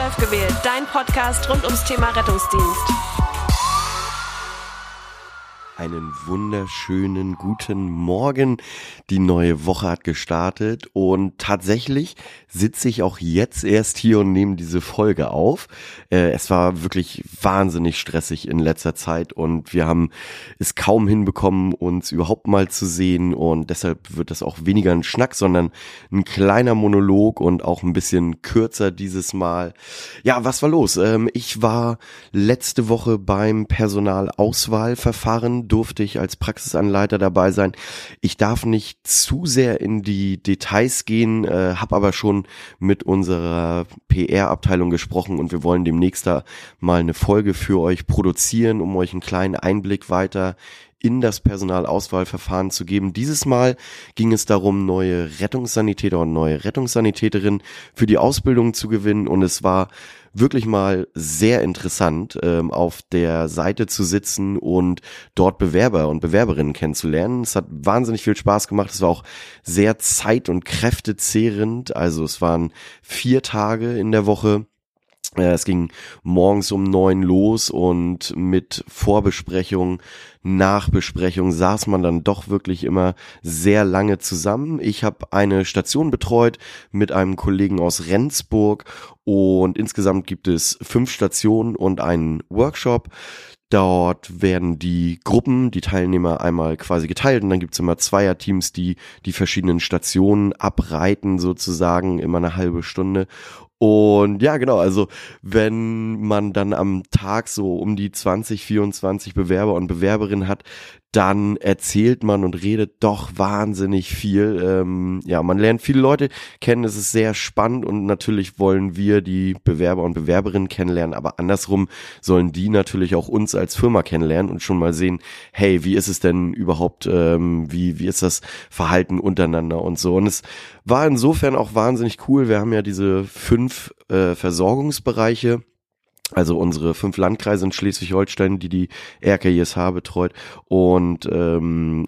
12 gewählt, dein Podcast rund ums Thema Rettungsdienst. Einen wunderschönen guten Morgen. Die neue Woche hat gestartet und tatsächlich sitze ich auch jetzt erst hier und nehme diese Folge auf. Äh, es war wirklich wahnsinnig stressig in letzter Zeit und wir haben es kaum hinbekommen, uns überhaupt mal zu sehen und deshalb wird das auch weniger ein Schnack, sondern ein kleiner Monolog und auch ein bisschen kürzer dieses Mal. Ja, was war los? Ähm, ich war letzte Woche beim Personalauswahlverfahren, durfte ich als Praxisanleiter dabei sein. Ich darf nicht zu sehr in die Details gehen, äh, habe aber schon mit unserer PR-Abteilung gesprochen und wir wollen demnächst da mal eine Folge für euch produzieren, um euch einen kleinen Einblick weiter in das Personalauswahlverfahren zu geben. Dieses Mal ging es darum, neue Rettungssanitäter und neue Rettungssanitäterinnen für die Ausbildung zu gewinnen und es war wirklich mal sehr interessant, ähm, auf der Seite zu sitzen und dort Bewerber und Bewerberinnen kennenzulernen. Es hat wahnsinnig viel Spaß gemacht. Es war auch sehr zeit- und kräftezehrend. Also es waren vier Tage in der Woche es ging morgens um neun los und mit Vorbesprechung, Nachbesprechung saß man dann doch wirklich immer sehr lange zusammen. Ich habe eine Station betreut mit einem Kollegen aus Rendsburg und insgesamt gibt es fünf Stationen und einen Workshop. Dort werden die Gruppen, die Teilnehmer einmal quasi geteilt und dann gibt's immer Zweierteams, die die verschiedenen Stationen abreiten sozusagen, immer eine halbe Stunde. Und ja, genau, also wenn man dann am Tag so um die 20, 24 Bewerber und Bewerberinnen hat, dann erzählt man und redet doch wahnsinnig viel. Ähm, ja, man lernt viele Leute kennen, es ist sehr spannend und natürlich wollen wir die Bewerber und Bewerberinnen kennenlernen, aber andersrum sollen die natürlich auch uns als Firma kennenlernen und schon mal sehen, hey, wie ist es denn überhaupt, ähm, wie, wie ist das Verhalten untereinander und so. Und es war insofern auch wahnsinnig cool. Wir haben ja diese fünf äh, Versorgungsbereiche also unsere fünf Landkreise in Schleswig-Holstein, die die RKISH betreut. Und ähm,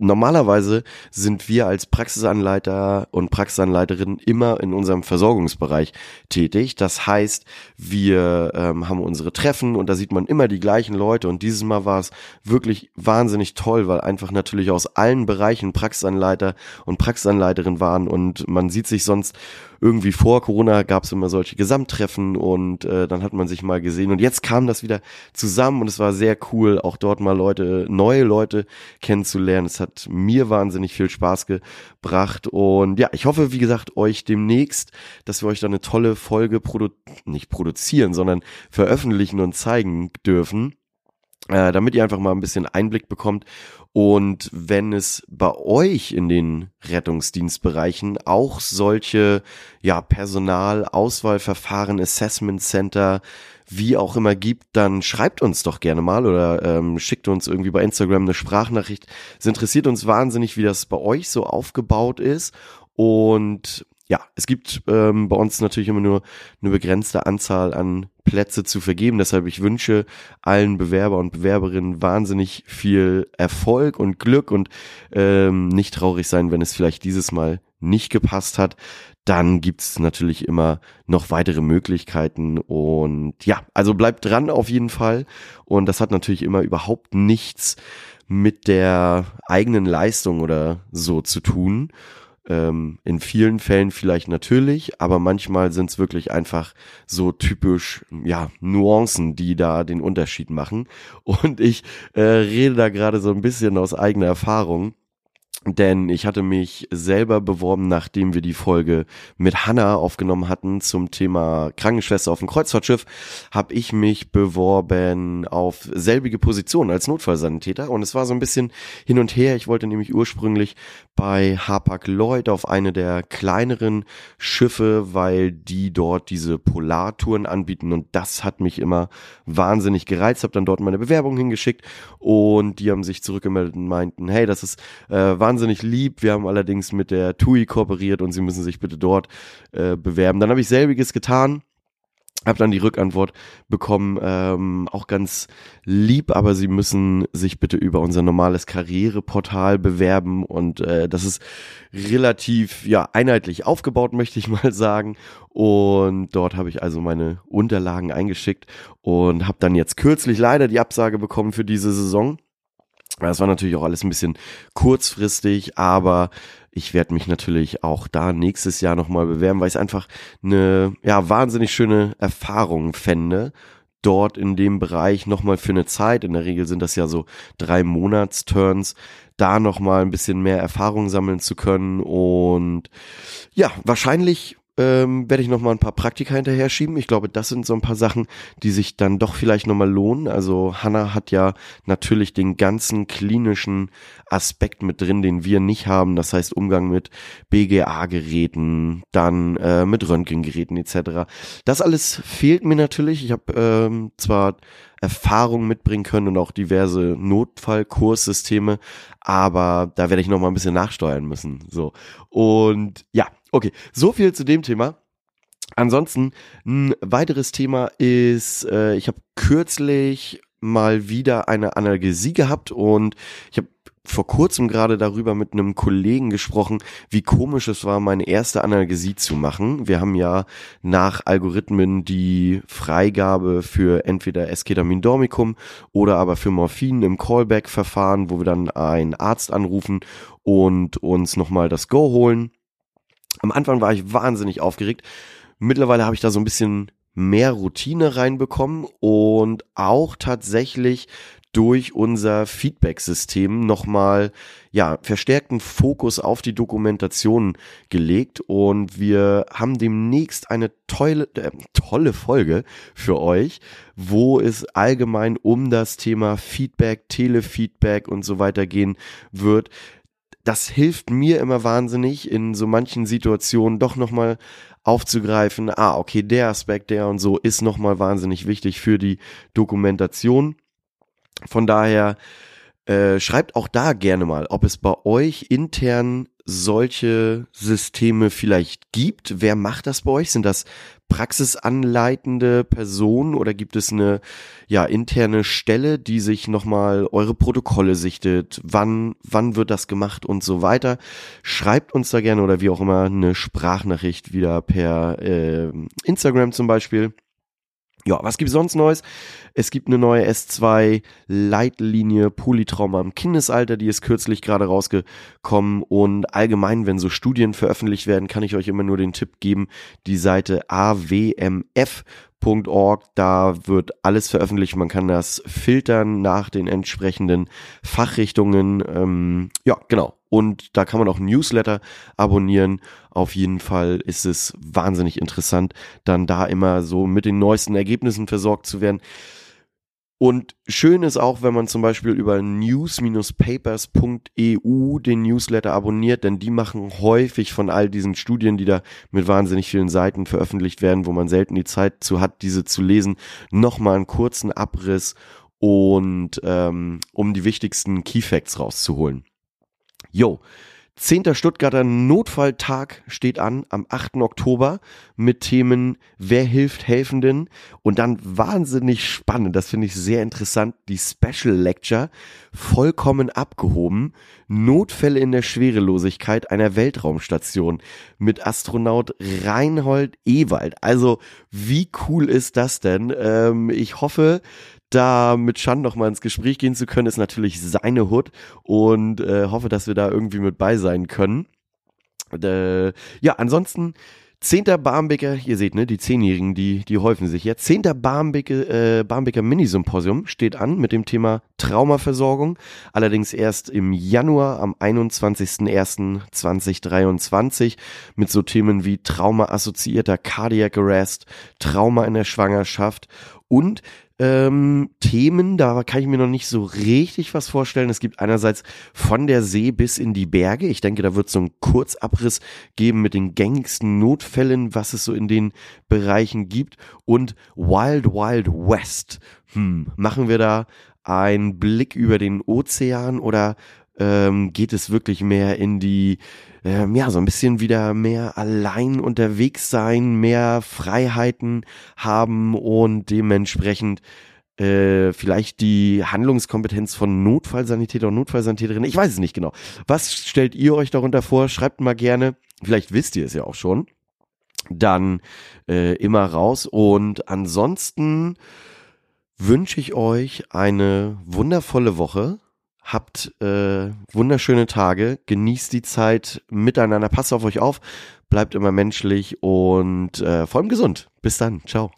normalerweise sind wir als Praxisanleiter und Praxisanleiterinnen immer in unserem Versorgungsbereich tätig. Das heißt, wir ähm, haben unsere Treffen und da sieht man immer die gleichen Leute und dieses Mal war es wirklich wahnsinnig toll, weil einfach natürlich aus allen Bereichen Praxisanleiter und Praxisanleiterin waren und man sieht sich sonst irgendwie vor Corona gab es immer solche Gesamttreffen und äh, dann hat man sich mal gesehen und jetzt kam das wieder zusammen und es war sehr cool, auch dort mal Leute, neue Leute kennenzulernen. Es hat mir wahnsinnig viel Spaß gebracht und ja, ich hoffe, wie gesagt, euch demnächst, dass wir euch da eine tolle Folge produ nicht produzieren, sondern veröffentlichen und zeigen dürfen äh, damit ihr einfach mal ein bisschen Einblick bekommt. Und wenn es bei euch in den Rettungsdienstbereichen auch solche ja, Personalauswahlverfahren, Assessment Center, wie auch immer gibt, dann schreibt uns doch gerne mal oder ähm, schickt uns irgendwie bei Instagram eine Sprachnachricht. Es interessiert uns wahnsinnig, wie das bei euch so aufgebaut ist. Und ja, es gibt ähm, bei uns natürlich immer nur eine begrenzte Anzahl an Plätze zu vergeben. Deshalb ich wünsche allen Bewerber und Bewerberinnen wahnsinnig viel Erfolg und Glück und ähm, nicht traurig sein, wenn es vielleicht dieses Mal nicht gepasst hat. Dann gibt's natürlich immer noch weitere Möglichkeiten und ja, also bleibt dran auf jeden Fall. Und das hat natürlich immer überhaupt nichts mit der eigenen Leistung oder so zu tun. Ähm, in vielen Fällen vielleicht natürlich, aber manchmal sind es wirklich einfach so typisch, ja, Nuancen, die da den Unterschied machen. Und ich äh, rede da gerade so ein bisschen aus eigener Erfahrung. Denn ich hatte mich selber beworben, nachdem wir die Folge mit Hanna aufgenommen hatten zum Thema Krankenschwester auf dem Kreuzfahrtschiff, habe ich mich beworben auf selbige Position als Notfallsanitäter und es war so ein bisschen hin und her. Ich wollte nämlich ursprünglich bei Hapag Lloyd auf eine der kleineren Schiffe, weil die dort diese Polartouren anbieten und das hat mich immer wahnsinnig gereizt. Habe dann dort meine Bewerbung hingeschickt und die haben sich zurückgemeldet und meinten, hey, das ist äh, wahnsinnig lieb. Wir haben allerdings mit der TUI kooperiert und sie müssen sich bitte dort äh, bewerben. Dann habe ich selbiges getan habe dann die Rückantwort bekommen, ähm, auch ganz lieb, aber sie müssen sich bitte über unser normales Karriereportal bewerben und äh, das ist relativ ja einheitlich aufgebaut, möchte ich mal sagen. Und dort habe ich also meine Unterlagen eingeschickt und habe dann jetzt kürzlich leider die Absage bekommen für diese Saison. Das war natürlich auch alles ein bisschen kurzfristig, aber ich werde mich natürlich auch da nächstes Jahr nochmal bewerben, weil ich es einfach eine ja, wahnsinnig schöne Erfahrung fände, dort in dem Bereich nochmal für eine Zeit, in der Regel sind das ja so drei Monatsturns, da nochmal ein bisschen mehr Erfahrung sammeln zu können. Und ja, wahrscheinlich ähm, werde ich noch mal ein paar Praktika hinterher schieben. Ich glaube, das sind so ein paar Sachen, die sich dann doch vielleicht noch mal lohnen. Also Hanna hat ja natürlich den ganzen klinischen Aspekt mit drin, den wir nicht haben. Das heißt Umgang mit BGA-Geräten, dann äh, mit Röntgengeräten etc. Das alles fehlt mir natürlich. Ich habe ähm, zwar Erfahrung mitbringen können und auch diverse Notfallkurssysteme, aber da werde ich noch mal ein bisschen nachsteuern müssen. So und ja, okay, so viel zu dem Thema. Ansonsten ein weiteres Thema ist, äh, ich habe kürzlich mal wieder eine Analgesie gehabt und ich habe vor kurzem gerade darüber mit einem Kollegen gesprochen, wie komisch es war, meine erste Analgesie zu machen. Wir haben ja nach Algorithmen die Freigabe für entweder Escetamin Dormicum oder aber für Morphin im Callback-Verfahren, wo wir dann einen Arzt anrufen und uns nochmal das Go holen. Am Anfang war ich wahnsinnig aufgeregt. Mittlerweile habe ich da so ein bisschen mehr Routine reinbekommen und auch tatsächlich durch unser Feedback-System nochmal ja, verstärkten Fokus auf die Dokumentation gelegt und wir haben demnächst eine tolle, äh, tolle Folge für euch, wo es allgemein um das Thema Feedback, Telefeedback und so weiter gehen wird. Das hilft mir immer wahnsinnig in so manchen Situationen doch nochmal aufzugreifen, ah, okay, der Aspekt, der und so ist nochmal wahnsinnig wichtig für die Dokumentation. Von daher äh, schreibt auch da gerne mal, ob es bei euch intern solche Systeme vielleicht gibt. Wer macht das bei euch? Sind das praxisanleitende Personen oder gibt es eine ja interne Stelle, die sich nochmal eure Protokolle sichtet? Wann wann wird das gemacht und so weiter? Schreibt uns da gerne oder wie auch immer eine Sprachnachricht wieder per äh, Instagram zum Beispiel. Ja, was gibt's sonst Neues? Es gibt eine neue S2 Leitlinie Polytrauma im Kindesalter, die ist kürzlich gerade rausgekommen und allgemein, wenn so Studien veröffentlicht werden, kann ich euch immer nur den Tipp geben, die Seite awmf Org, da wird alles veröffentlicht. Man kann das filtern nach den entsprechenden Fachrichtungen. Ähm, ja, genau. Und da kann man auch Newsletter abonnieren. Auf jeden Fall ist es wahnsinnig interessant, dann da immer so mit den neuesten Ergebnissen versorgt zu werden. Und schön ist auch, wenn man zum Beispiel über news-papers.eu den Newsletter abonniert, denn die machen häufig von all diesen Studien, die da mit wahnsinnig vielen Seiten veröffentlicht werden, wo man selten die Zeit zu hat, diese zu lesen, nochmal einen kurzen Abriss und ähm, um die wichtigsten Key Facts rauszuholen. Jo, 10. Stuttgarter Notfalltag steht an am 8. Oktober mit Themen Wer hilft Helfenden und dann wahnsinnig spannend, das finde ich sehr interessant, die Special Lecture vollkommen abgehoben, Notfälle in der Schwerelosigkeit einer Weltraumstation mit Astronaut Reinhold Ewald. Also wie cool ist das denn? Ähm, ich hoffe, da mit Chan noch mal ins Gespräch gehen zu können, ist natürlich seine Hut und äh, hoffe, dass wir da irgendwie mit bei sein können. Äh, ja, ansonsten Zehnter Barmbeker, ihr seht, ne, die Zehnjährigen, die, die häufen sich jetzt. Zehnter Barmbeker, äh, Barmbeker Mini-Symposium steht an mit dem Thema Traumaversorgung. Allerdings erst im Januar am 21.01.2023 mit so Themen wie Trauma-assoziierter Cardiac Arrest, Trauma in der Schwangerschaft und ähm, Themen, da kann ich mir noch nicht so richtig was vorstellen. Es gibt einerseits von der See bis in die Berge. Ich denke, da wird es so einen Kurzabriss geben mit den gängigsten Notfällen, was es so in den Bereichen gibt. Und Wild Wild West. Hm, machen wir da einen Blick über den Ozean oder ähm, geht es wirklich mehr in die, ähm, ja, so ein bisschen wieder mehr allein unterwegs sein, mehr Freiheiten haben und dementsprechend äh, vielleicht die Handlungskompetenz von Notfallsanitäter und Notfallsanitäterinnen. Ich weiß es nicht genau. Was stellt ihr euch darunter vor? Schreibt mal gerne. Vielleicht wisst ihr es ja auch schon. Dann äh, immer raus. Und ansonsten wünsche ich euch eine wundervolle Woche. Habt äh, wunderschöne Tage, genießt die Zeit miteinander, passt auf euch auf, bleibt immer menschlich und äh, vor allem gesund. Bis dann, ciao.